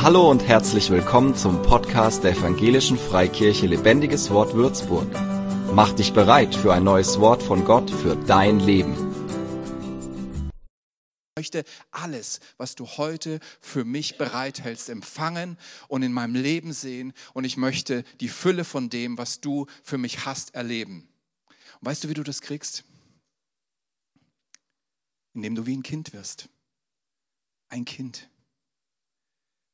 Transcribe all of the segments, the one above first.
Hallo und herzlich willkommen zum Podcast der Evangelischen Freikirche Lebendiges Wort Würzburg. Mach dich bereit für ein neues Wort von Gott für dein Leben. Ich möchte alles, was du heute für mich bereithältst, empfangen und in meinem Leben sehen. Und ich möchte die Fülle von dem, was du für mich hast, erleben. Und weißt du, wie du das kriegst? Indem du wie ein Kind wirst. Ein Kind.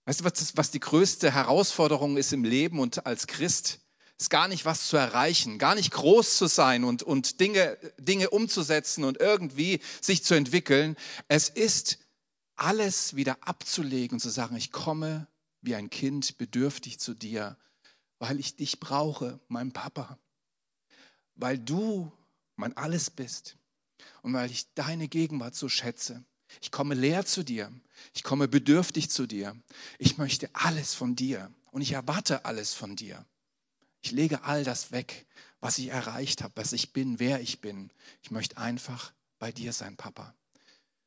Weißt du, was, das, was die größte Herausforderung ist im Leben und als Christ? Ist gar nicht was zu erreichen, gar nicht groß zu sein und, und Dinge, Dinge umzusetzen und irgendwie sich zu entwickeln. Es ist alles wieder abzulegen und zu sagen, ich komme wie ein Kind bedürftig zu dir, weil ich dich brauche, mein Papa, weil du mein Alles bist und weil ich deine Gegenwart so schätze. Ich komme leer zu dir. Ich komme bedürftig zu dir. Ich möchte alles von dir und ich erwarte alles von dir. Ich lege all das weg, was ich erreicht habe, was ich bin, wer ich bin. Ich möchte einfach bei dir sein, Papa.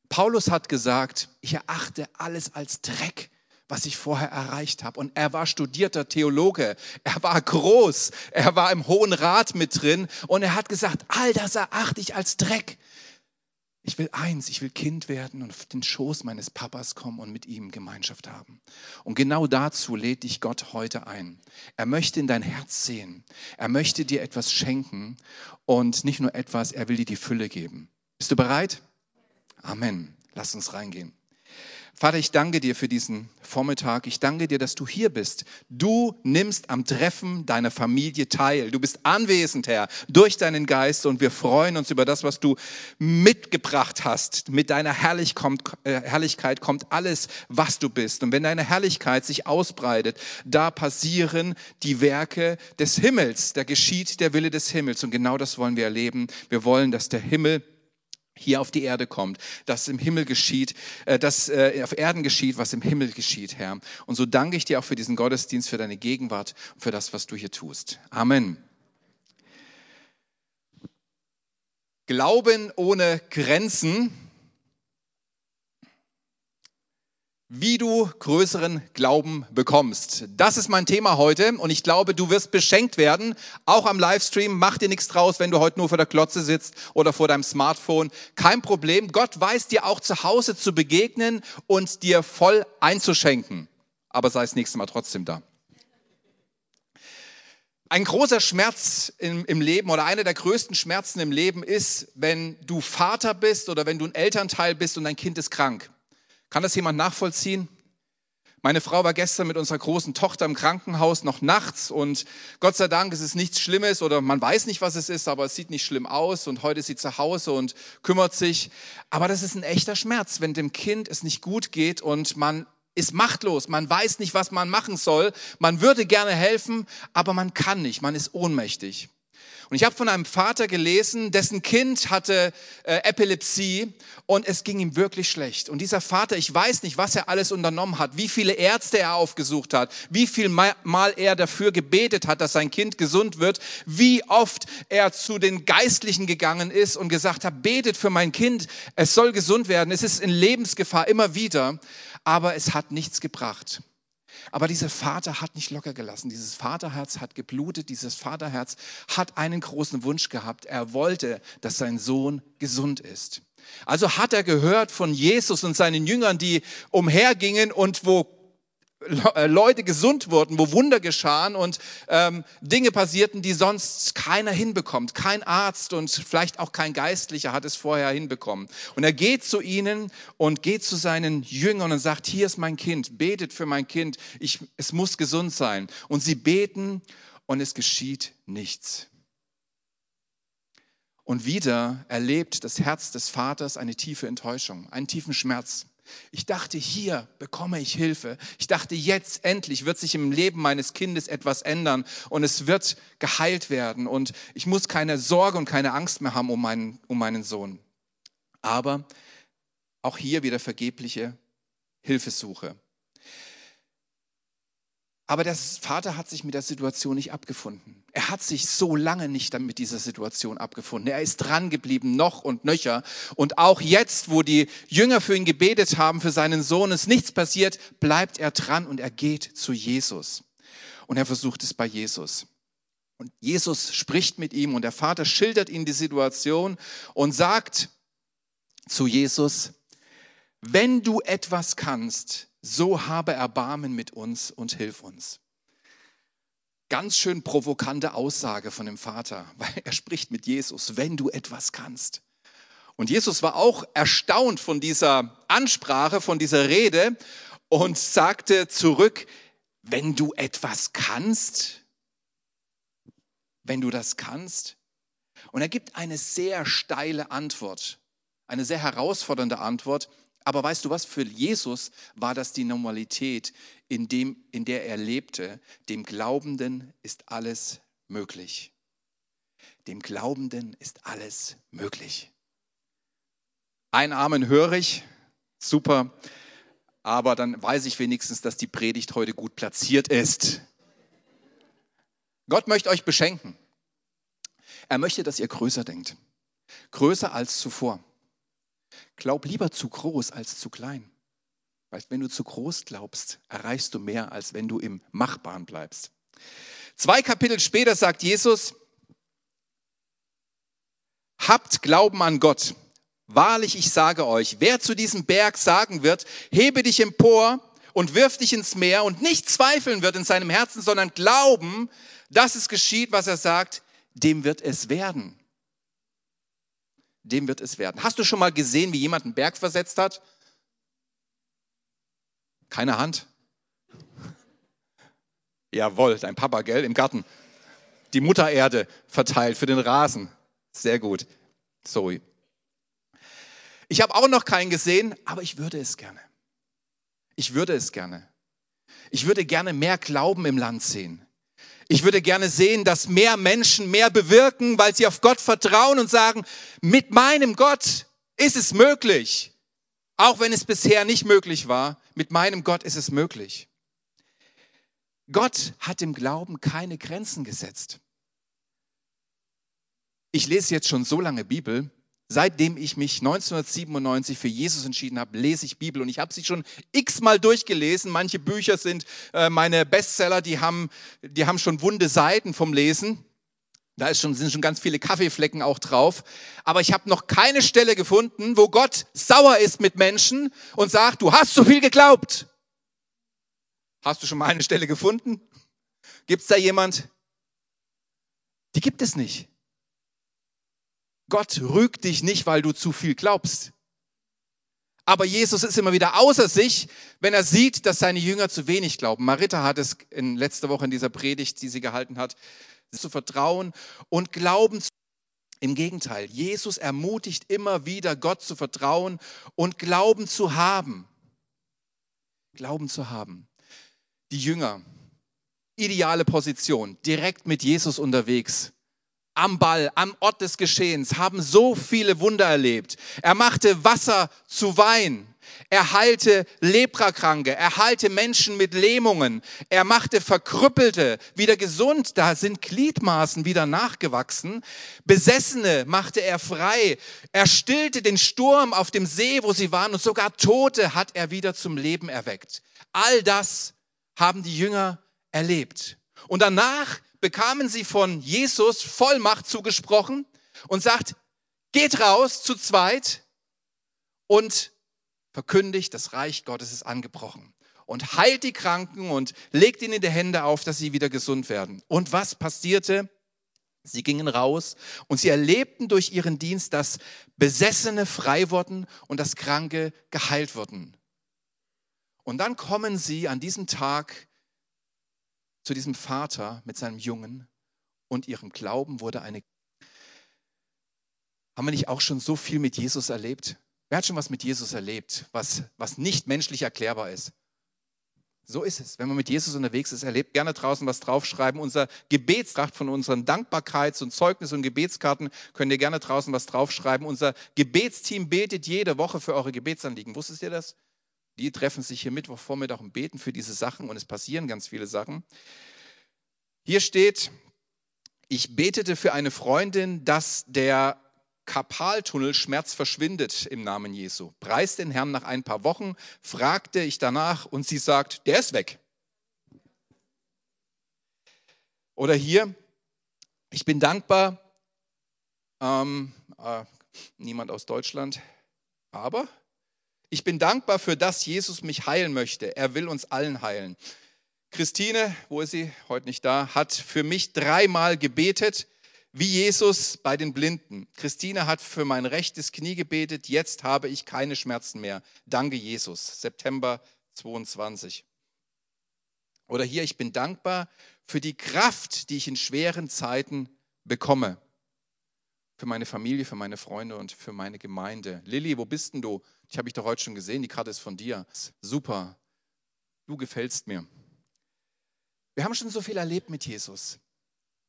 Paulus hat gesagt, ich erachte alles als Dreck, was ich vorher erreicht habe. Und er war studierter Theologe, er war groß, er war im Hohen Rat mit drin und er hat gesagt, all das erachte ich als Dreck. Ich will eins, ich will Kind werden und auf den Schoß meines Papas kommen und mit ihm Gemeinschaft haben. Und genau dazu lädt dich Gott heute ein. Er möchte in dein Herz sehen. Er möchte dir etwas schenken und nicht nur etwas, er will dir die Fülle geben. Bist du bereit? Amen. Lass uns reingehen. Vater, ich danke dir für diesen Vormittag. Ich danke dir, dass du hier bist. Du nimmst am Treffen deiner Familie teil. Du bist anwesend, Herr, durch deinen Geist und wir freuen uns über das, was du mitgebracht hast. Mit deiner äh, Herrlichkeit kommt alles, was du bist. Und wenn deine Herrlichkeit sich ausbreitet, da passieren die Werke des Himmels. Da geschieht der Wille des Himmels. Und genau das wollen wir erleben. Wir wollen, dass der Himmel hier auf die Erde kommt, dass im Himmel geschieht, äh, dass äh, auf Erden geschieht, was im Himmel geschieht, Herr. Und so danke ich dir auch für diesen Gottesdienst, für deine Gegenwart und für das, was du hier tust. Amen. Glauben ohne Grenzen wie du größeren Glauben bekommst. Das ist mein Thema heute und ich glaube, du wirst beschenkt werden, auch am Livestream. Mach dir nichts draus, wenn du heute nur vor der Klotze sitzt oder vor deinem Smartphone. Kein Problem. Gott weiß dir auch zu Hause zu begegnen und dir voll einzuschenken. Aber sei das nächste Mal trotzdem da. Ein großer Schmerz im, im, Leben oder einer der größten Schmerzen im Leben ist, wenn du Vater bist oder wenn du ein Elternteil bist und dein Kind ist krank. Kann das jemand nachvollziehen? Meine Frau war gestern mit unserer großen Tochter im Krankenhaus noch nachts und Gott sei Dank ist es nichts Schlimmes oder man weiß nicht, was es ist, aber es sieht nicht schlimm aus und heute ist sie zu Hause und kümmert sich. Aber das ist ein echter Schmerz, wenn dem Kind es nicht gut geht und man ist machtlos, man weiß nicht, was man machen soll, man würde gerne helfen, aber man kann nicht, man ist ohnmächtig. Und ich habe von einem Vater gelesen, dessen Kind hatte äh, Epilepsie und es ging ihm wirklich schlecht. Und dieser Vater, ich weiß nicht, was er alles unternommen hat, wie viele Ärzte er aufgesucht hat, wie viel Mal er dafür gebetet hat, dass sein Kind gesund wird, wie oft er zu den Geistlichen gegangen ist und gesagt hat, betet für mein Kind, es soll gesund werden, es ist in Lebensgefahr immer wieder, aber es hat nichts gebracht. Aber dieser Vater hat nicht locker gelassen. Dieses Vaterherz hat geblutet. Dieses Vaterherz hat einen großen Wunsch gehabt. Er wollte, dass sein Sohn gesund ist. Also hat er gehört von Jesus und seinen Jüngern, die umhergingen und wo Leute gesund wurden, wo Wunder geschahen und ähm, Dinge passierten, die sonst keiner hinbekommt. Kein Arzt und vielleicht auch kein Geistlicher hat es vorher hinbekommen. Und er geht zu ihnen und geht zu seinen Jüngern und sagt, hier ist mein Kind, betet für mein Kind, ich, es muss gesund sein. Und sie beten und es geschieht nichts. Und wieder erlebt das Herz des Vaters eine tiefe Enttäuschung, einen tiefen Schmerz. Ich dachte, hier bekomme ich Hilfe. Ich dachte, jetzt endlich wird sich im Leben meines Kindes etwas ändern und es wird geheilt werden und ich muss keine Sorge und keine Angst mehr haben um meinen, um meinen Sohn. Aber auch hier wieder vergebliche Hilfesuche. Aber der Vater hat sich mit der Situation nicht abgefunden. Er hat sich so lange nicht mit dieser Situation abgefunden. Er ist dran geblieben, noch und nöcher. Und auch jetzt, wo die Jünger für ihn gebetet haben, für seinen Sohn, ist nichts passiert, bleibt er dran und er geht zu Jesus. Und er versucht es bei Jesus. Und Jesus spricht mit ihm und der Vater schildert ihm die Situation und sagt zu Jesus, wenn du etwas kannst, so habe Erbarmen mit uns und hilf uns. Ganz schön provokante Aussage von dem Vater, weil er spricht mit Jesus, wenn du etwas kannst. Und Jesus war auch erstaunt von dieser Ansprache, von dieser Rede und sagte zurück, wenn du etwas kannst, wenn du das kannst. Und er gibt eine sehr steile Antwort, eine sehr herausfordernde Antwort, aber weißt du was, für Jesus war das die Normalität, in, dem, in der er lebte. Dem Glaubenden ist alles möglich. Dem Glaubenden ist alles möglich. Ein Amen höre ich, super, aber dann weiß ich wenigstens, dass die Predigt heute gut platziert ist. Gott möchte euch beschenken. Er möchte, dass ihr größer denkt. Größer als zuvor. Glaub lieber zu groß als zu klein. Weil wenn du zu groß glaubst, erreichst du mehr, als wenn du im Machbaren bleibst. Zwei Kapitel später sagt Jesus, habt Glauben an Gott. Wahrlich, ich sage euch, wer zu diesem Berg sagen wird, hebe dich empor und wirf dich ins Meer und nicht zweifeln wird in seinem Herzen, sondern glauben, dass es geschieht, was er sagt, dem wird es werden dem wird es werden. Hast du schon mal gesehen, wie jemand einen Berg versetzt hat? Keine Hand. Jawohl, dein Papa, gell, im Garten. Die Muttererde verteilt für den Rasen. Sehr gut. Sorry. Ich habe auch noch keinen gesehen, aber ich würde es gerne. Ich würde es gerne. Ich würde gerne mehr Glauben im Land sehen. Ich würde gerne sehen, dass mehr Menschen mehr bewirken, weil sie auf Gott vertrauen und sagen, mit meinem Gott ist es möglich. Auch wenn es bisher nicht möglich war, mit meinem Gott ist es möglich. Gott hat dem Glauben keine Grenzen gesetzt. Ich lese jetzt schon so lange Bibel, Seitdem ich mich 1997 für Jesus entschieden habe, lese ich Bibel und ich habe sie schon x-mal durchgelesen. Manche Bücher sind äh, meine Bestseller, die haben, die haben schon wunde Seiten vom Lesen. Da ist schon, sind schon ganz viele Kaffeeflecken auch drauf. Aber ich habe noch keine Stelle gefunden, wo Gott sauer ist mit Menschen und sagt, du hast so viel geglaubt. Hast du schon mal eine Stelle gefunden? Gibt es da jemand? Die gibt es nicht. Gott rügt dich nicht, weil du zu viel glaubst. Aber Jesus ist immer wieder außer sich, wenn er sieht, dass seine Jünger zu wenig glauben. Marita hat es in letzter Woche in dieser Predigt, die sie gehalten hat, zu vertrauen und glauben. Im Gegenteil, Jesus ermutigt immer wieder, Gott zu vertrauen und Glauben zu haben. Glauben zu haben. Die Jünger, ideale Position, direkt mit Jesus unterwegs am Ball, am Ort des Geschehens, haben so viele Wunder erlebt. Er machte Wasser zu Wein. Er heilte Leprakranke, er heilte Menschen mit Lähmungen, er machte Verkrüppelte wieder gesund, da sind Gliedmaßen wieder nachgewachsen. Besessene machte er frei, er stillte den Sturm auf dem See, wo sie waren, und sogar Tote hat er wieder zum Leben erweckt. All das haben die Jünger erlebt. Und danach bekamen sie von Jesus Vollmacht zugesprochen und sagt, geht raus zu zweit und verkündigt, das Reich Gottes ist angebrochen. Und heilt die Kranken und legt ihnen die Hände auf, dass sie wieder gesund werden. Und was passierte? Sie gingen raus und sie erlebten durch ihren Dienst, dass Besessene frei wurden und dass Kranke geheilt wurden. Und dann kommen sie an diesem Tag zu diesem Vater mit seinem Jungen und ihrem Glauben wurde eine. Haben wir nicht auch schon so viel mit Jesus erlebt? Wer hat schon was mit Jesus erlebt, was, was nicht menschlich erklärbar ist? So ist es. Wenn man mit Jesus unterwegs ist, erlebt gerne draußen was draufschreiben. Unser Gebetstracht von unseren Dankbarkeits- und Zeugnis- und Gebetskarten könnt ihr gerne draußen was draufschreiben. Unser Gebetsteam betet jede Woche für eure Gebetsanliegen. Wusstet ihr das? Die treffen sich hier Mittwochvormittag und beten für diese Sachen und es passieren ganz viele Sachen. Hier steht, ich betete für eine Freundin, dass der Karpaltunnelschmerz verschwindet im Namen Jesu. Preis den Herrn nach ein paar Wochen, fragte ich danach und sie sagt, der ist weg. Oder hier, ich bin dankbar, ähm, äh, niemand aus Deutschland, aber ich bin dankbar für das, Jesus mich heilen möchte. Er will uns allen heilen. Christine, wo ist sie? Heute nicht da, hat für mich dreimal gebetet, wie Jesus bei den Blinden. Christine hat für mein rechtes Knie gebetet, jetzt habe ich keine Schmerzen mehr. Danke, Jesus. September 22. Oder hier, ich bin dankbar für die Kraft, die ich in schweren Zeiten bekomme. Für meine Familie, für meine Freunde und für meine Gemeinde. Lilly, wo bist denn du? Ich habe dich doch heute schon gesehen, die Karte ist von dir. Super, du gefällst mir. Wir haben schon so viel erlebt mit Jesus.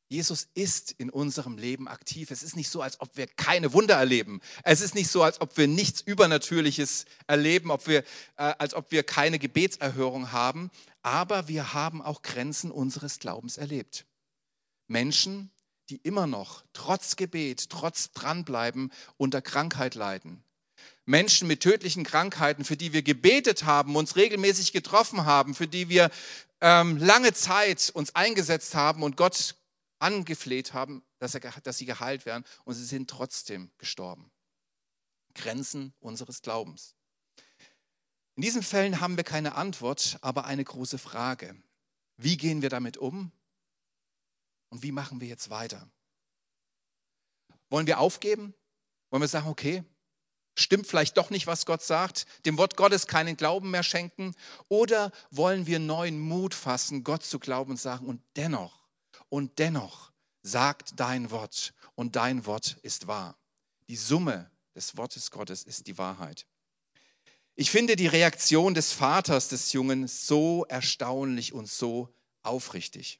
Jesus ist in unserem Leben aktiv. Es ist nicht so, als ob wir keine Wunder erleben. Es ist nicht so, als ob wir nichts Übernatürliches erleben, ob wir, äh, als ob wir keine Gebetserhörung haben. Aber wir haben auch Grenzen unseres Glaubens erlebt. Menschen, die immer noch trotz Gebet, trotz dranbleiben, unter Krankheit leiden. Menschen mit tödlichen Krankheiten, für die wir gebetet haben, uns regelmäßig getroffen haben, für die wir ähm, lange Zeit uns eingesetzt haben und Gott angefleht haben, dass, er, dass sie geheilt werden und sie sind trotzdem gestorben. Grenzen unseres Glaubens. In diesen Fällen haben wir keine Antwort, aber eine große Frage. Wie gehen wir damit um und wie machen wir jetzt weiter? Wollen wir aufgeben? Wollen wir sagen, okay, stimmt vielleicht doch nicht, was Gott sagt, dem Wort Gottes keinen Glauben mehr schenken? Oder wollen wir neuen Mut fassen, Gott zu glauben und sagen, und dennoch und dennoch sagt dein Wort und dein Wort ist wahr. Die Summe des Wortes Gottes ist die Wahrheit. Ich finde die Reaktion des Vaters des Jungen so erstaunlich und so aufrichtig.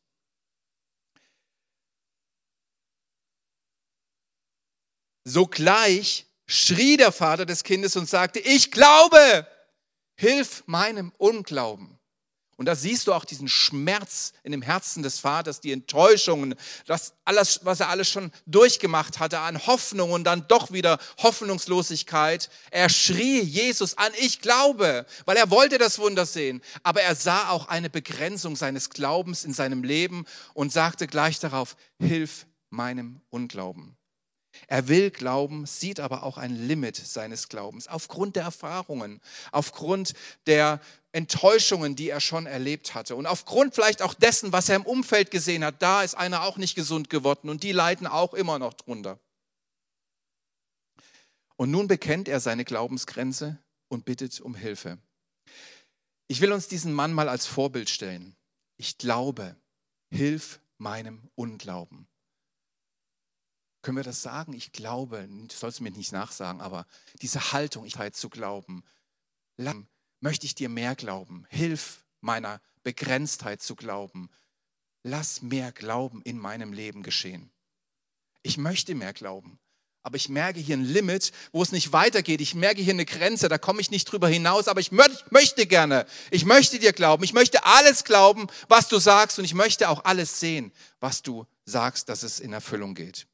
Sogleich schrie der Vater des Kindes und sagte, ich glaube, hilf meinem Unglauben. Und da siehst du auch diesen Schmerz in dem Herzen des Vaters, die Enttäuschungen, das alles, was er alles schon durchgemacht hatte an Hoffnung und dann doch wieder Hoffnungslosigkeit. Er schrie Jesus an, ich glaube, weil er wollte das Wunder sehen. Aber er sah auch eine Begrenzung seines Glaubens in seinem Leben und sagte gleich darauf, hilf meinem Unglauben. Er will glauben, sieht aber auch ein Limit seines Glaubens aufgrund der Erfahrungen, aufgrund der Enttäuschungen, die er schon erlebt hatte und aufgrund vielleicht auch dessen, was er im Umfeld gesehen hat. Da ist einer auch nicht gesund geworden und die leiden auch immer noch drunter. Und nun bekennt er seine Glaubensgrenze und bittet um Hilfe. Ich will uns diesen Mann mal als Vorbild stellen. Ich glaube, hilf meinem Unglauben. Können wir das sagen? Ich glaube, du sollst mir nicht nachsagen, aber diese Haltung, ich zu glauben, möchte ich dir mehr glauben. Hilf meiner Begrenztheit zu glauben. Lass mehr Glauben in meinem Leben geschehen. Ich möchte mehr glauben, aber ich merke hier ein Limit, wo es nicht weitergeht. Ich merke hier eine Grenze, da komme ich nicht drüber hinaus, aber ich möchte gerne. Ich möchte dir glauben. Ich möchte alles glauben, was du sagst und ich möchte auch alles sehen, was du sagst, dass es in Erfüllung geht.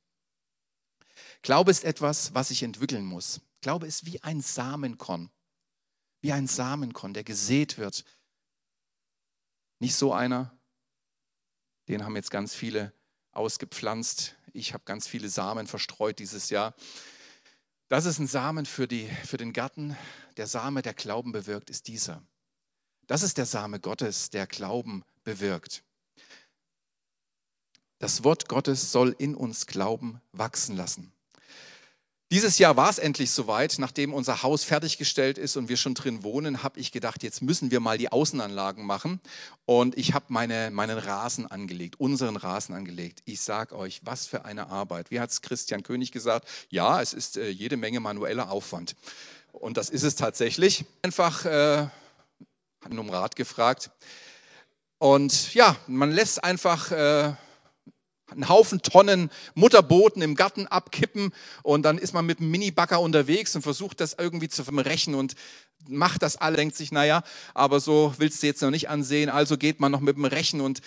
Glaube ist etwas, was ich entwickeln muss. Glaube ist wie ein Samenkorn. Wie ein Samenkorn, der gesät wird. Nicht so einer, den haben jetzt ganz viele ausgepflanzt. Ich habe ganz viele Samen verstreut dieses Jahr. Das ist ein Samen für, die, für den Garten. Der Same, der Glauben bewirkt, ist dieser. Das ist der Same Gottes, der Glauben bewirkt. Das Wort Gottes soll in uns Glauben wachsen lassen. Dieses Jahr war es endlich soweit. Nachdem unser Haus fertiggestellt ist und wir schon drin wohnen, habe ich gedacht, jetzt müssen wir mal die Außenanlagen machen. Und ich habe meine, meinen Rasen angelegt, unseren Rasen angelegt. Ich sage euch, was für eine Arbeit. Wie hat es Christian König gesagt? Ja, es ist äh, jede Menge manueller Aufwand. Und das ist es tatsächlich. Einfach äh, um Rat gefragt. Und ja, man lässt einfach... Äh, einen Haufen Tonnen Mutterboten im Garten abkippen und dann ist man mit einem Mini-Bagger unterwegs und versucht das irgendwie zu verrechen und macht das alle, denkt sich, naja, aber so willst du jetzt noch nicht ansehen, also geht man noch mit dem Rechen und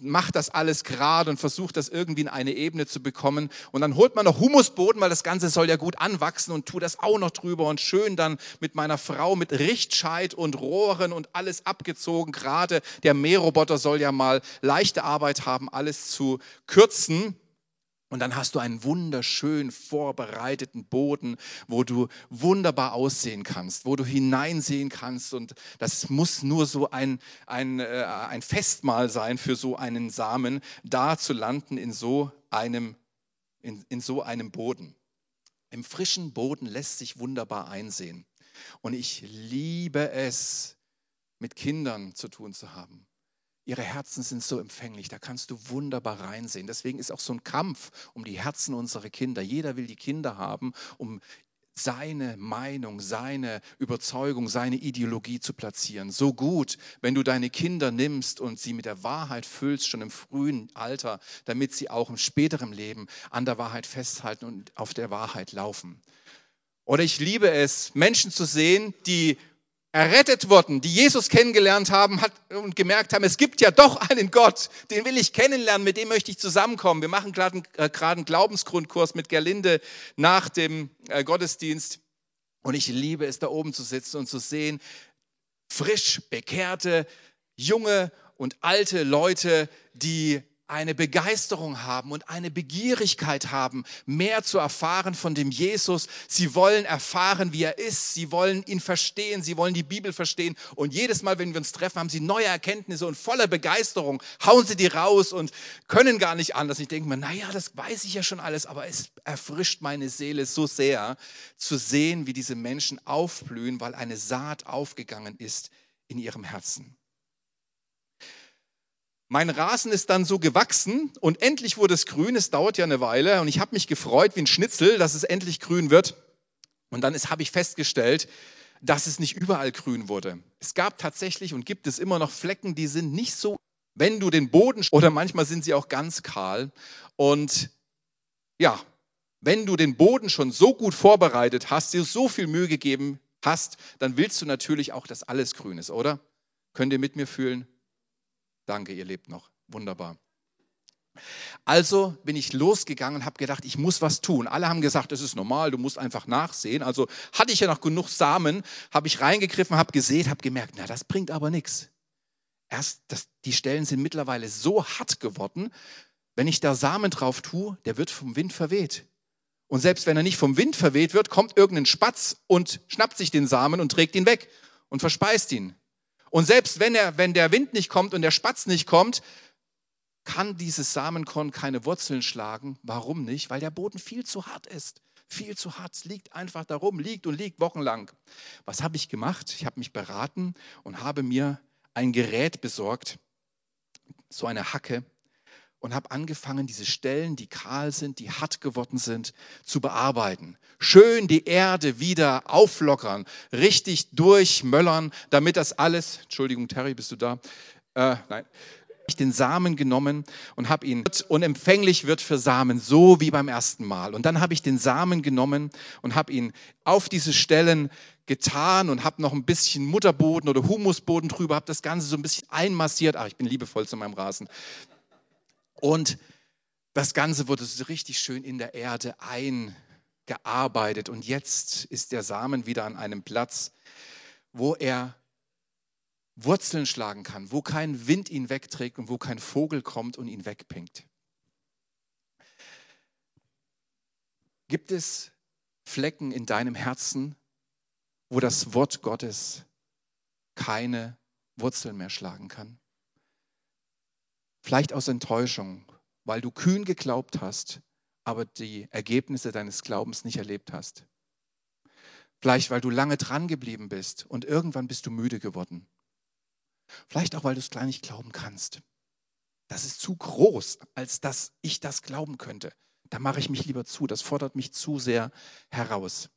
macht das alles gerade und versucht das irgendwie in eine Ebene zu bekommen. Und dann holt man noch Humusboden, weil das Ganze soll ja gut anwachsen und tut das auch noch drüber und schön dann mit meiner Frau mit Richtscheit und Rohren und alles abgezogen. Gerade der Mähroboter soll ja mal leichte Arbeit haben, alles zu kürzen. Und dann hast du einen wunderschön vorbereiteten Boden, wo du wunderbar aussehen kannst, wo du hineinsehen kannst. Und das muss nur so ein, ein, äh, ein Festmahl sein für so einen Samen, da zu landen in so einem, in, in so einem Boden. Im frischen Boden lässt sich wunderbar einsehen. Und ich liebe es, mit Kindern zu tun zu haben. Ihre Herzen sind so empfänglich, da kannst du wunderbar reinsehen. Deswegen ist auch so ein Kampf um die Herzen unserer Kinder. Jeder will die Kinder haben, um seine Meinung, seine Überzeugung, seine Ideologie zu platzieren. So gut, wenn du deine Kinder nimmst und sie mit der Wahrheit füllst, schon im frühen Alter, damit sie auch im späteren Leben an der Wahrheit festhalten und auf der Wahrheit laufen. Oder ich liebe es, Menschen zu sehen, die errettet wurden, die Jesus kennengelernt haben hat und gemerkt haben, es gibt ja doch einen Gott, den will ich kennenlernen, mit dem möchte ich zusammenkommen. Wir machen gerade einen, äh, Glaubensgrundkurs mit Gerlinde nach dem äh, Gottesdienst und ich liebe es, da oben zu sitzen und zu sehen, frisch bekehrte, junge und alte Leute, die eine Begeisterung haben und eine Begierigkeit haben, mehr zu erfahren von dem Jesus. Sie wollen erfahren, wie er ist. Sie wollen ihn verstehen. Sie wollen die Bibel verstehen. Und jedes Mal, wenn wir uns treffen, haben sie neue Erkenntnisse und voller Begeisterung hauen sie die raus und können gar nicht anders. Ich denke mir, naja, das weiß ich ja schon alles, aber es erfrischt meine Seele so sehr zu sehen, wie diese Menschen aufblühen, weil eine Saat aufgegangen ist in ihrem Herzen. Mein Rasen ist dann so gewachsen und endlich wurde es grün. Es dauert ja eine Weile und ich habe mich gefreut wie ein Schnitzel, dass es endlich grün wird. Und dann habe ich festgestellt, dass es nicht überall grün wurde. Es gab tatsächlich und gibt es immer noch Flecken, die sind nicht so, wenn du den Boden, oder manchmal sind sie auch ganz kahl. Und ja, wenn du den Boden schon so gut vorbereitet hast, dir so viel Mühe gegeben hast, dann willst du natürlich auch, dass alles grün ist, oder? Könnt ihr mit mir fühlen? Danke, ihr lebt noch. Wunderbar. Also bin ich losgegangen und habe gedacht, ich muss was tun. Alle haben gesagt, das ist normal, du musst einfach nachsehen. Also hatte ich ja noch genug Samen, habe ich reingegriffen, habe gesehen, habe gemerkt, na, das bringt aber nichts. Erst, das, die Stellen sind mittlerweile so hart geworden, wenn ich da Samen drauf tue, der wird vom Wind verweht. Und selbst wenn er nicht vom Wind verweht wird, kommt irgendein Spatz und schnappt sich den Samen und trägt ihn weg und verspeist ihn. Und selbst wenn, er, wenn der Wind nicht kommt und der Spatz nicht kommt, kann dieses Samenkorn keine Wurzeln schlagen. Warum nicht? Weil der Boden viel zu hart ist. Viel zu hart. Es liegt einfach darum, liegt und liegt wochenlang. Was habe ich gemacht? Ich habe mich beraten und habe mir ein Gerät besorgt, so eine Hacke, und habe angefangen, diese Stellen, die kahl sind, die hart geworden sind, zu bearbeiten. Schön die Erde wieder auflockern, richtig durchmöllern, damit das alles, Entschuldigung, Terry, bist du da? Äh, nein. Ich den Samen genommen und habe ihn unempfänglich wird für Samen, so wie beim ersten Mal. Und dann habe ich den Samen genommen und habe ihn auf diese Stellen getan und habe noch ein bisschen Mutterboden oder Humusboden drüber, habe das Ganze so ein bisschen einmassiert. Ach, ich bin liebevoll zu meinem Rasen. Und das Ganze wurde so richtig schön in der Erde eingearbeitet. Und jetzt ist der Samen wieder an einem Platz, wo er Wurzeln schlagen kann, wo kein Wind ihn wegträgt und wo kein Vogel kommt und ihn wegpinkt. Gibt es Flecken in deinem Herzen, wo das Wort Gottes keine Wurzeln mehr schlagen kann? Vielleicht aus Enttäuschung, weil du kühn geglaubt hast, aber die Ergebnisse deines Glaubens nicht erlebt hast. Vielleicht, weil du lange dran geblieben bist und irgendwann bist du müde geworden. Vielleicht auch, weil du es gar nicht glauben kannst. Das ist zu groß, als dass ich das glauben könnte. Da mache ich mich lieber zu. Das fordert mich zu sehr heraus.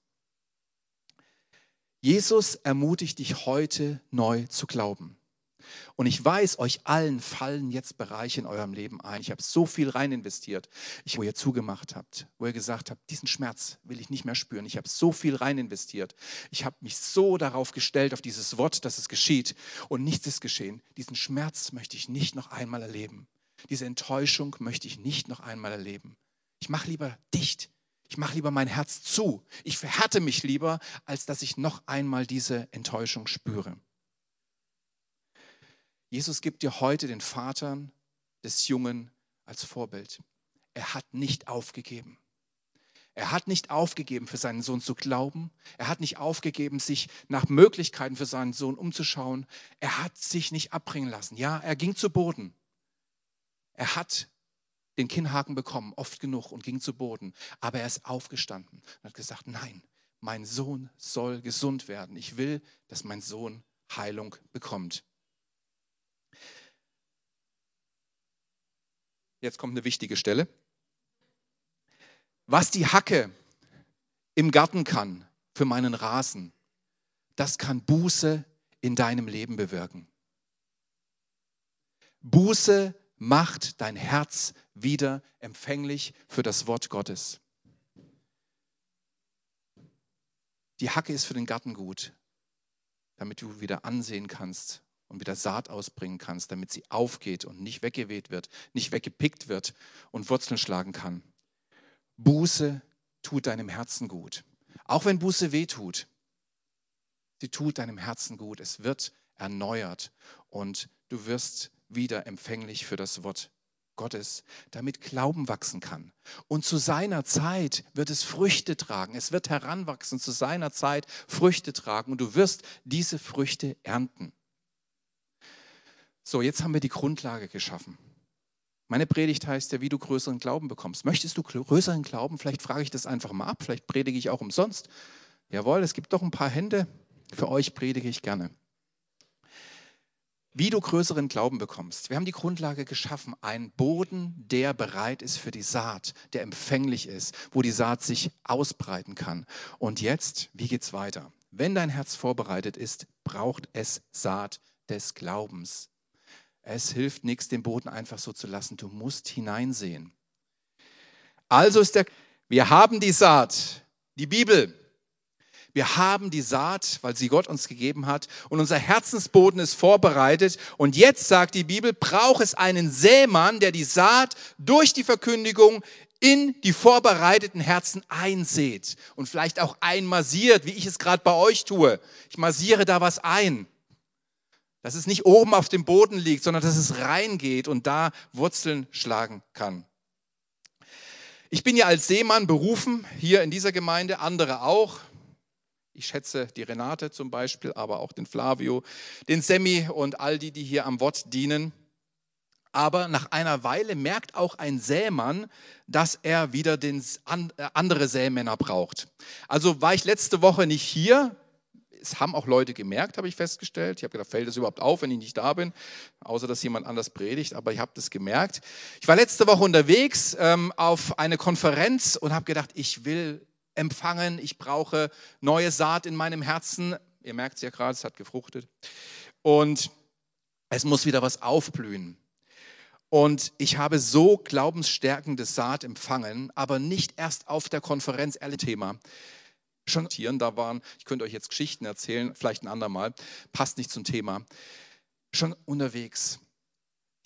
Jesus ermutigt dich heute neu zu glauben. Und ich weiß, euch allen fallen jetzt Bereiche in eurem Leben ein. Ich habe so viel rein investiert, wo ihr zugemacht habt, wo ihr gesagt habt, diesen Schmerz will ich nicht mehr spüren. Ich habe so viel rein investiert. Ich habe mich so darauf gestellt, auf dieses Wort, dass es geschieht. Und nichts ist geschehen. Diesen Schmerz möchte ich nicht noch einmal erleben. Diese Enttäuschung möchte ich nicht noch einmal erleben. Ich mache lieber dicht. Ich mache lieber mein Herz zu. Ich verhärte mich lieber, als dass ich noch einmal diese Enttäuschung spüre. Jesus gibt dir heute den Vater des Jungen als Vorbild. Er hat nicht aufgegeben. Er hat nicht aufgegeben, für seinen Sohn zu glauben. Er hat nicht aufgegeben, sich nach Möglichkeiten für seinen Sohn umzuschauen. Er hat sich nicht abbringen lassen. Ja, er ging zu Boden. Er hat den Kinnhaken bekommen, oft genug, und ging zu Boden. Aber er ist aufgestanden und hat gesagt, nein, mein Sohn soll gesund werden. Ich will, dass mein Sohn Heilung bekommt. Jetzt kommt eine wichtige Stelle. Was die Hacke im Garten kann für meinen Rasen, das kann Buße in deinem Leben bewirken. Buße macht dein Herz wieder empfänglich für das Wort Gottes. Die Hacke ist für den Garten gut, damit du wieder ansehen kannst, und wieder Saat ausbringen kannst, damit sie aufgeht und nicht weggeweht wird, nicht weggepickt wird und Wurzeln schlagen kann. Buße tut deinem Herzen gut. Auch wenn Buße weh tut, sie tut deinem Herzen gut. Es wird erneuert und du wirst wieder empfänglich für das Wort Gottes, damit Glauben wachsen kann. Und zu seiner Zeit wird es Früchte tragen. Es wird heranwachsen, zu seiner Zeit Früchte tragen und du wirst diese Früchte ernten. So, jetzt haben wir die Grundlage geschaffen. Meine Predigt heißt ja, wie du größeren Glauben bekommst. Möchtest du größeren Glauben? Vielleicht frage ich das einfach mal ab. Vielleicht predige ich auch umsonst. Jawohl, es gibt doch ein paar Hände. Für euch predige ich gerne. Wie du größeren Glauben bekommst. Wir haben die Grundlage geschaffen. Ein Boden, der bereit ist für die Saat, der empfänglich ist, wo die Saat sich ausbreiten kann. Und jetzt, wie geht's weiter? Wenn dein Herz vorbereitet ist, braucht es Saat des Glaubens. Es hilft nichts, den Boden einfach so zu lassen. Du musst hineinsehen. Also ist der, wir haben die Saat, die Bibel. Wir haben die Saat, weil sie Gott uns gegeben hat und unser Herzensboden ist vorbereitet. Und jetzt sagt die Bibel, braucht es einen Sämann, der die Saat durch die Verkündigung in die vorbereiteten Herzen einsät und vielleicht auch einmassiert, wie ich es gerade bei euch tue. Ich massiere da was ein dass es nicht oben auf dem Boden liegt, sondern dass es reingeht und da Wurzeln schlagen kann. Ich bin ja als Seemann berufen, hier in dieser Gemeinde, andere auch. Ich schätze die Renate zum Beispiel, aber auch den Flavio, den Semi und all die, die hier am Wort dienen. Aber nach einer Weile merkt auch ein Sämann, dass er wieder den, äh, andere Sämänner braucht. Also war ich letzte Woche nicht hier, es haben auch Leute gemerkt, habe ich festgestellt. Ich habe gedacht, fällt das überhaupt auf, wenn ich nicht da bin, außer dass jemand anders predigt, aber ich habe das gemerkt. Ich war letzte Woche unterwegs ähm, auf eine Konferenz und habe gedacht, ich will empfangen, ich brauche neue Saat in meinem Herzen. Ihr merkt es ja gerade, es hat gefruchtet. Und es muss wieder was aufblühen. Und ich habe so glaubensstärkende Saat empfangen, aber nicht erst auf der Konferenz, ehrlich Thema schon Tieren da waren. Ich könnte euch jetzt Geschichten erzählen, vielleicht ein andermal. Passt nicht zum Thema. Schon unterwegs.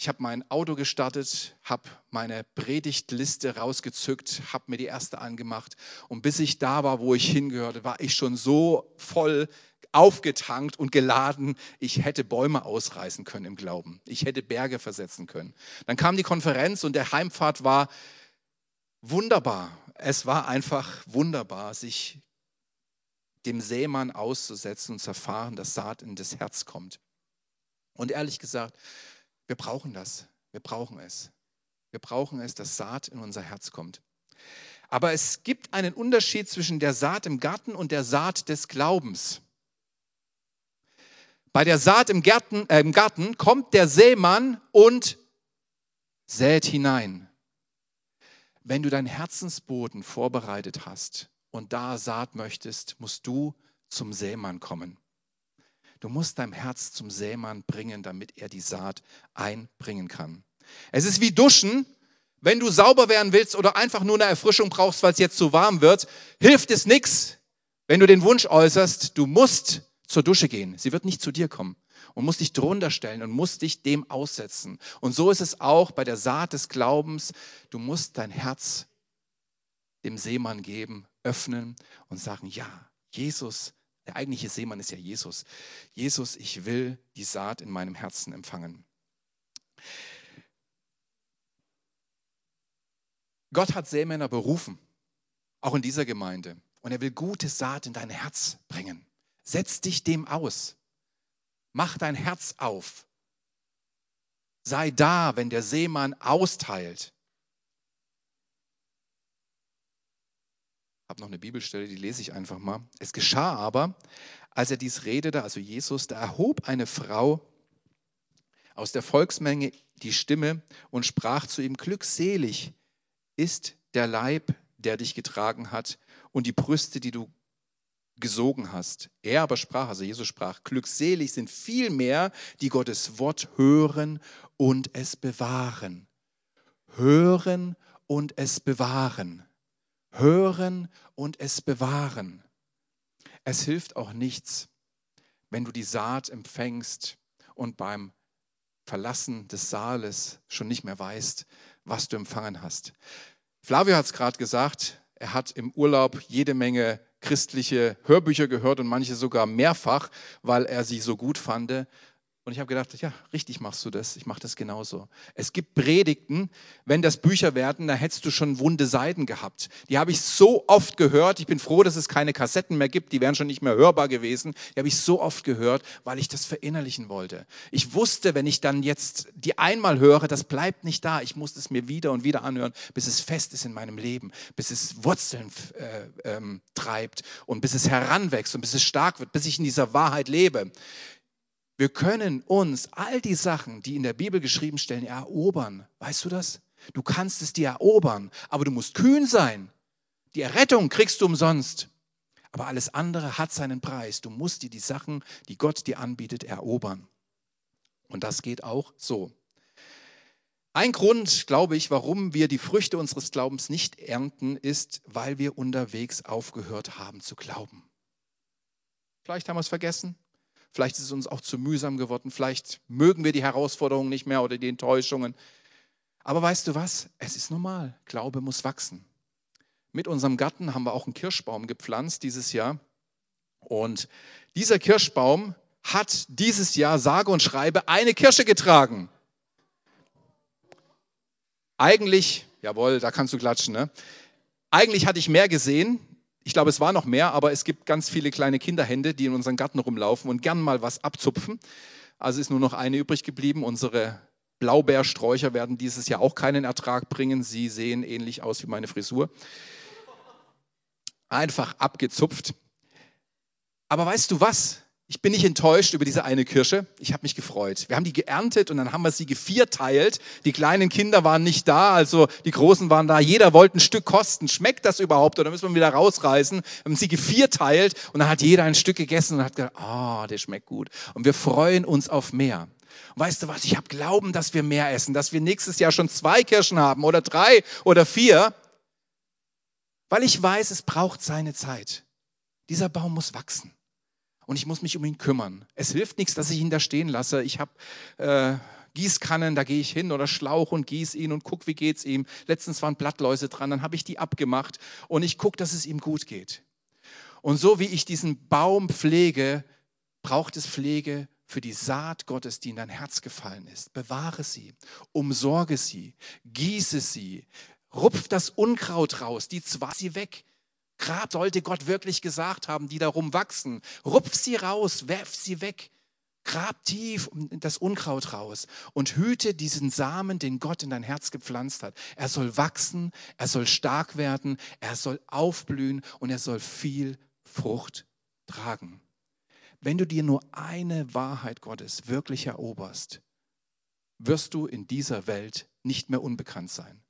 Ich habe mein Auto gestartet, habe meine Predigtliste rausgezückt, habe mir die erste angemacht und bis ich da war, wo ich hingehörte, war ich schon so voll aufgetankt und geladen, ich hätte Bäume ausreißen können im Glauben. Ich hätte Berge versetzen können. Dann kam die Konferenz und der Heimfahrt war wunderbar. Es war einfach wunderbar, sich dem Sämann auszusetzen und zu erfahren, dass Saat in das Herz kommt. Und ehrlich gesagt, wir brauchen das. Wir brauchen es. Wir brauchen es, dass Saat in unser Herz kommt. Aber es gibt einen Unterschied zwischen der Saat im Garten und der Saat des Glaubens. Bei der Saat im Garten, äh, im Garten kommt der Sämann und sät hinein. Wenn du deinen Herzensboden vorbereitet hast und da Saat möchtest, musst du zum Sämann kommen. Du musst dein Herz zum Sämann bringen, damit er die Saat einbringen kann. Es ist wie Duschen. Wenn du sauber werden willst oder einfach nur eine Erfrischung brauchst, weil es jetzt zu warm wird, hilft es nichts, wenn du den Wunsch äußerst, du musst zur Dusche gehen. Sie wird nicht zu dir kommen und musst dich drunter stellen und musst dich dem aussetzen. Und so ist es auch bei der Saat des Glaubens. Du musst dein Herz dem Seemann geben, öffnen und sagen, ja, Jesus, der eigentliche Seemann ist ja Jesus. Jesus, ich will die Saat in meinem Herzen empfangen. Gott hat Seemänner berufen, auch in dieser Gemeinde. Und er will gute Saat in dein Herz bringen. Setz dich dem aus. Mach dein Herz auf. Sei da, wenn der Seemann austeilt. Habe noch eine Bibelstelle, die lese ich einfach mal. Es geschah aber, als er dies redete, also Jesus, da erhob eine Frau aus der Volksmenge die Stimme und sprach zu ihm, glückselig ist der Leib, der dich getragen hat und die Brüste, die du gesogen hast. Er aber sprach, also Jesus sprach, glückselig sind viel mehr, die Gottes Wort hören und es bewahren. Hören und es bewahren. Hören und es bewahren. Es hilft auch nichts, wenn du die Saat empfängst und beim Verlassen des Saales schon nicht mehr weißt, was du empfangen hast. Flavio hat es gerade gesagt, er hat im Urlaub jede Menge christliche Hörbücher gehört und manche sogar mehrfach, weil er sie so gut fand. Und ich habe gedacht, ja, richtig machst du das. Ich mache das genauso. Es gibt Predigten, wenn das Bücher werden, da hättest du schon wunde Seiten gehabt. Die habe ich so oft gehört. Ich bin froh, dass es keine Kassetten mehr gibt. Die wären schon nicht mehr hörbar gewesen. Die habe ich so oft gehört, weil ich das verinnerlichen wollte. Ich wusste, wenn ich dann jetzt die einmal höre, das bleibt nicht da. Ich muss es mir wieder und wieder anhören, bis es fest ist in meinem Leben, bis es Wurzeln äh, ähm, treibt und bis es heranwächst und bis es stark wird, bis ich in dieser Wahrheit lebe. Wir können uns all die Sachen, die in der Bibel geschrieben stehen, erobern. Weißt du das? Du kannst es dir erobern, aber du musst kühn sein. Die Errettung kriegst du umsonst. Aber alles andere hat seinen Preis. Du musst dir die Sachen, die Gott dir anbietet, erobern. Und das geht auch so. Ein Grund, glaube ich, warum wir die Früchte unseres Glaubens nicht ernten, ist, weil wir unterwegs aufgehört haben zu glauben. Vielleicht haben wir es vergessen, Vielleicht ist es uns auch zu mühsam geworden. Vielleicht mögen wir die Herausforderungen nicht mehr oder die Enttäuschungen. Aber weißt du was? Es ist normal. Glaube muss wachsen. Mit unserem Garten haben wir auch einen Kirschbaum gepflanzt dieses Jahr. Und dieser Kirschbaum hat dieses Jahr sage und schreibe eine Kirsche getragen. Eigentlich, jawohl, da kannst du klatschen, ne? Eigentlich hatte ich mehr gesehen, ich glaube, es war noch mehr, aber es gibt ganz viele kleine Kinderhände, die in unseren Garten rumlaufen und gern mal was abzupfen. Also ist nur noch eine übrig geblieben. Unsere Blaubeersträucher werden dieses Jahr auch keinen Ertrag bringen. Sie sehen ähnlich aus wie meine Frisur. Einfach abgezupft. Aber weißt du was? Ich bin nicht enttäuscht über diese eine Kirsche. Ich habe mich gefreut. Wir haben die geerntet und dann haben wir sie gevierteilt. Die kleinen Kinder waren nicht da, also die Großen waren da. Jeder wollte ein Stück kosten. Schmeckt das überhaupt? Oder müssen wir wieder rausreißen? Wir haben sie gevierteilt und dann hat jeder ein Stück gegessen und hat gedacht, oh, der schmeckt gut. Und wir freuen uns auf mehr. Und weißt du was? Ich habe Glauben, dass wir mehr essen, dass wir nächstes Jahr schon zwei Kirschen haben oder drei oder vier, weil ich weiß, es braucht seine Zeit. Dieser Baum muss wachsen und ich muss mich um ihn kümmern. Es hilft nichts, dass ich ihn da stehen lasse. Ich habe äh, Gießkannen, da gehe ich hin oder Schlauch und gieße ihn und gucke, wie geht's ihm. Letztens waren Blattläuse dran, dann habe ich die abgemacht und ich gucke, dass es ihm gut geht. Und so wie ich diesen Baum pflege, braucht es Pflege für die Saat Gottes, die in dein Herz gefallen ist. Bewahre sie, umsorge sie, gieße sie, rupf das Unkraut raus, die zwar sie weg, Grab sollte Gott wirklich gesagt haben, die darum wachsen. Rupf sie raus, werf sie weg. Grab tief das Unkraut raus und hüte diesen Samen, den Gott in dein Herz gepflanzt hat. Er soll wachsen, er soll stark werden, er soll aufblühen und er soll viel Frucht tragen. Wenn du dir nur eine Wahrheit Gottes wirklich eroberst, wirst du in dieser Welt nicht mehr unbekannt sein.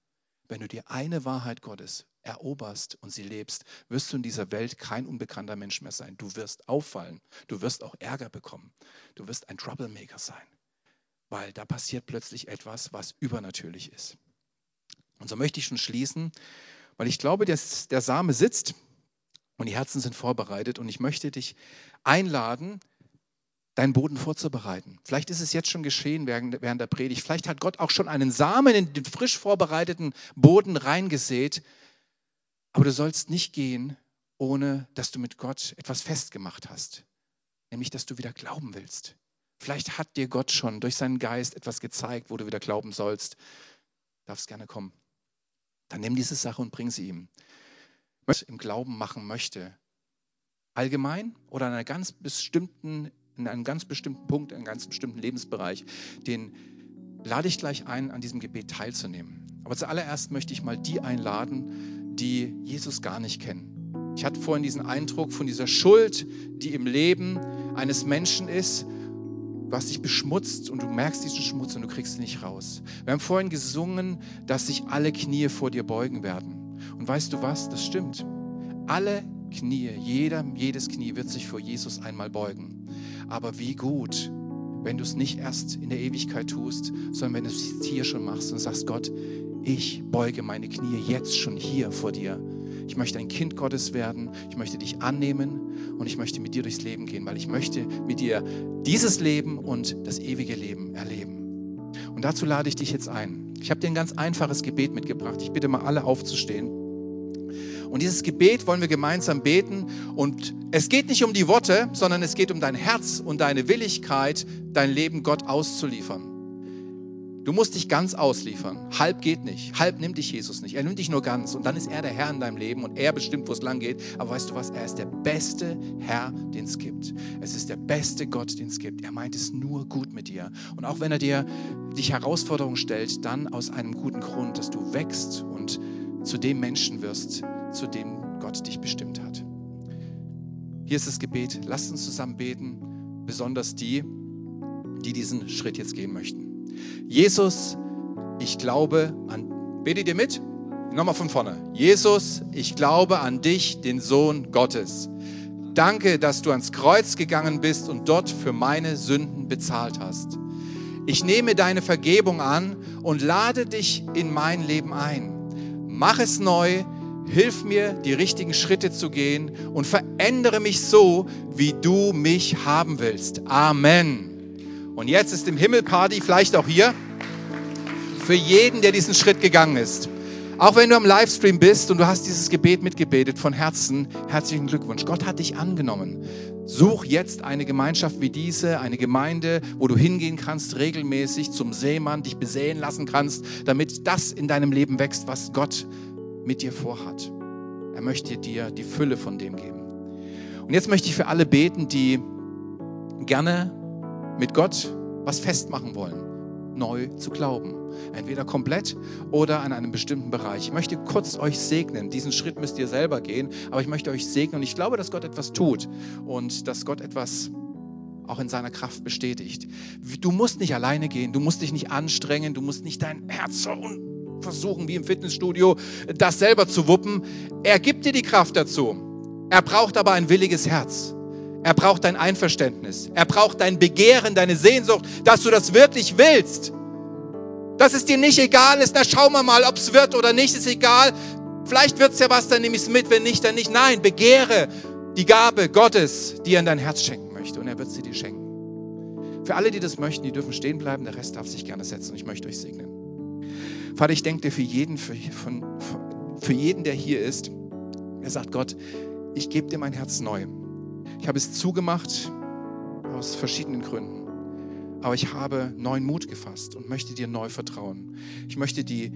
Wenn du dir eine Wahrheit Gottes eroberst und sie lebst, wirst du in dieser Welt kein unbekannter Mensch mehr sein. Du wirst auffallen, du wirst auch Ärger bekommen, du wirst ein Troublemaker sein, weil da passiert plötzlich etwas, was übernatürlich ist. Und so möchte ich schon schließen, weil ich glaube, dass der Same sitzt und die Herzen sind vorbereitet und ich möchte dich einladen, deinen Boden vorzubereiten. Vielleicht ist es jetzt schon geschehen während, während der Predigt. Vielleicht hat Gott auch schon einen Samen in den frisch vorbereiteten Boden reingesät. Aber du sollst nicht gehen, ohne dass du mit Gott etwas festgemacht hast. Nämlich, dass du wieder glauben willst. Vielleicht hat dir Gott schon durch seinen Geist etwas gezeigt, wo du wieder glauben sollst. Darfst gerne kommen. Dann nimm diese Sache und bring sie ihm. Was im Glauben machen möchte, allgemein oder an einer ganz bestimmten in einem ganz bestimmten Punkt, in einem ganz bestimmten Lebensbereich, den lade ich gleich ein, an diesem Gebet teilzunehmen. Aber zuallererst möchte ich mal die einladen, die Jesus gar nicht kennen. Ich hatte vorhin diesen Eindruck von dieser Schuld, die im Leben eines Menschen ist. Hast dich beschmutzt und du merkst diesen Schmutz und du kriegst ihn nicht raus. Wir haben vorhin gesungen, dass sich alle Knie vor dir beugen werden. Und weißt du was? Das stimmt. Alle Knie, jeder, jedes Knie wird sich vor Jesus einmal beugen. Aber wie gut, wenn du es nicht erst in der Ewigkeit tust, sondern wenn du es hier schon machst und sagst, Gott, ich beuge meine Knie jetzt schon hier vor dir. Ich möchte ein Kind Gottes werden, ich möchte dich annehmen und ich möchte mit dir durchs Leben gehen, weil ich möchte mit dir dieses Leben und das ewige Leben erleben. Und dazu lade ich dich jetzt ein. Ich habe dir ein ganz einfaches Gebet mitgebracht. Ich bitte mal alle aufzustehen. Und dieses Gebet wollen wir gemeinsam beten. Und es geht nicht um die Worte, sondern es geht um dein Herz und deine Willigkeit, dein Leben Gott auszuliefern. Du musst dich ganz ausliefern. Halb geht nicht. Halb nimmt dich Jesus nicht. Er nimmt dich nur ganz. Und dann ist er der Herr in deinem Leben und er bestimmt, wo es lang geht. Aber weißt du was? Er ist der beste Herr, den es gibt. Es ist der beste Gott, den es gibt. Er meint es nur gut mit dir. Und auch wenn er dir dich Herausforderungen stellt, dann aus einem guten Grund, dass du wächst und zu dem Menschen wirst, zu dem Gott dich bestimmt hat. Hier ist das Gebet. Lasst uns zusammen beten, besonders die, die diesen Schritt jetzt gehen möchten. Jesus, ich glaube an. Betet ihr mit? Nochmal von vorne. Jesus, ich glaube an dich, den Sohn Gottes. Danke, dass du ans Kreuz gegangen bist und dort für meine Sünden bezahlt hast. Ich nehme deine Vergebung an und lade dich in mein Leben ein. Mach es neu, Hilf mir, die richtigen Schritte zu gehen und verändere mich so, wie du mich haben willst. Amen. Und jetzt ist im Himmel Party, vielleicht auch hier, für jeden, der diesen Schritt gegangen ist. Auch wenn du am Livestream bist und du hast dieses Gebet mitgebetet von Herzen, herzlichen Glückwunsch. Gott hat dich angenommen. Such jetzt eine Gemeinschaft wie diese, eine Gemeinde, wo du hingehen kannst, regelmäßig zum Seemann, dich besäen lassen kannst, damit das in deinem Leben wächst, was Gott mit dir vorhat. Er möchte dir die Fülle von dem geben. Und jetzt möchte ich für alle beten, die gerne mit Gott was festmachen wollen, neu zu glauben. Entweder komplett oder an einem bestimmten Bereich. Ich möchte kurz euch segnen. Diesen Schritt müsst ihr selber gehen, aber ich möchte euch segnen und ich glaube, dass Gott etwas tut und dass Gott etwas auch in seiner Kraft bestätigt. Du musst nicht alleine gehen, du musst dich nicht anstrengen, du musst nicht dein Herz versuchen, wie im Fitnessstudio, das selber zu wuppen. Er gibt dir die Kraft dazu. Er braucht aber ein williges Herz. Er braucht dein Einverständnis. Er braucht dein Begehren, deine Sehnsucht, dass du das wirklich willst. Dass es dir nicht egal ist, na schauen wir mal, ob es wird oder nicht, ist egal. Vielleicht wird es ja was, dann nehme ich es mit, wenn nicht, dann nicht. Nein, begehre die Gabe Gottes, die er in dein Herz schenken möchte und er wird sie dir schenken. Für alle, die das möchten, die dürfen stehen bleiben, der Rest darf sich gerne setzen ich möchte euch segnen. Vater, ich denke dir für jeden, für, von, für jeden, der hier ist, er sagt, Gott, ich gebe dir mein Herz neu. Ich habe es zugemacht aus verschiedenen Gründen. Aber ich habe neuen Mut gefasst und möchte dir neu vertrauen. Ich möchte die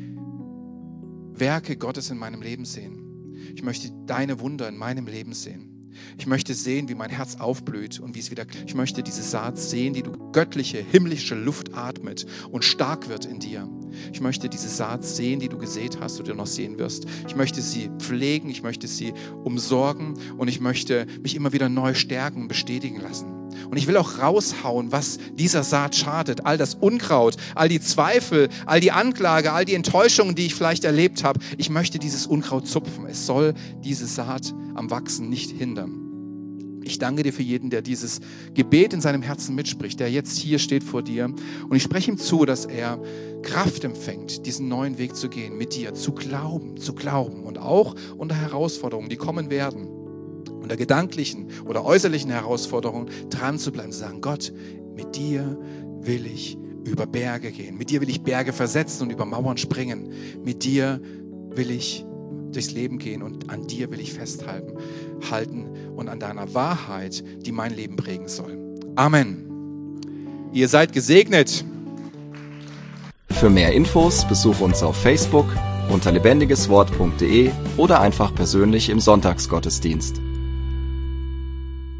Werke Gottes in meinem Leben sehen. Ich möchte deine Wunder in meinem Leben sehen. Ich möchte sehen, wie mein Herz aufblüht und wie es wieder. Ich möchte diese Saat sehen, die du göttliche, himmlische Luft atmet und stark wird in dir. Ich möchte diese Saat sehen, die du gesät hast oder noch sehen wirst. Ich möchte sie pflegen, ich möchte sie umsorgen und ich möchte mich immer wieder neu stärken und bestätigen lassen. Und ich will auch raushauen, was dieser Saat schadet. All das Unkraut, all die Zweifel, all die Anklage, all die Enttäuschungen, die ich vielleicht erlebt habe. Ich möchte dieses Unkraut zupfen. Es soll diese Saat am Wachsen nicht hindern. Ich danke dir für jeden, der dieses Gebet in seinem Herzen mitspricht, der jetzt hier steht vor dir. Und ich spreche ihm zu, dass er Kraft empfängt, diesen neuen Weg zu gehen, mit dir, zu glauben, zu glauben und auch unter Herausforderungen, die kommen werden, unter gedanklichen oder äußerlichen Herausforderungen dran zu bleiben, zu sagen, Gott, mit dir will ich über Berge gehen, mit dir will ich Berge versetzen und über Mauern springen, mit dir will ich durchs Leben gehen und an dir will ich festhalten halten und an deiner Wahrheit, die mein Leben prägen soll. Amen. Ihr seid gesegnet. Für mehr Infos besuche uns auf Facebook unter lebendigeswort.de oder einfach persönlich im Sonntagsgottesdienst.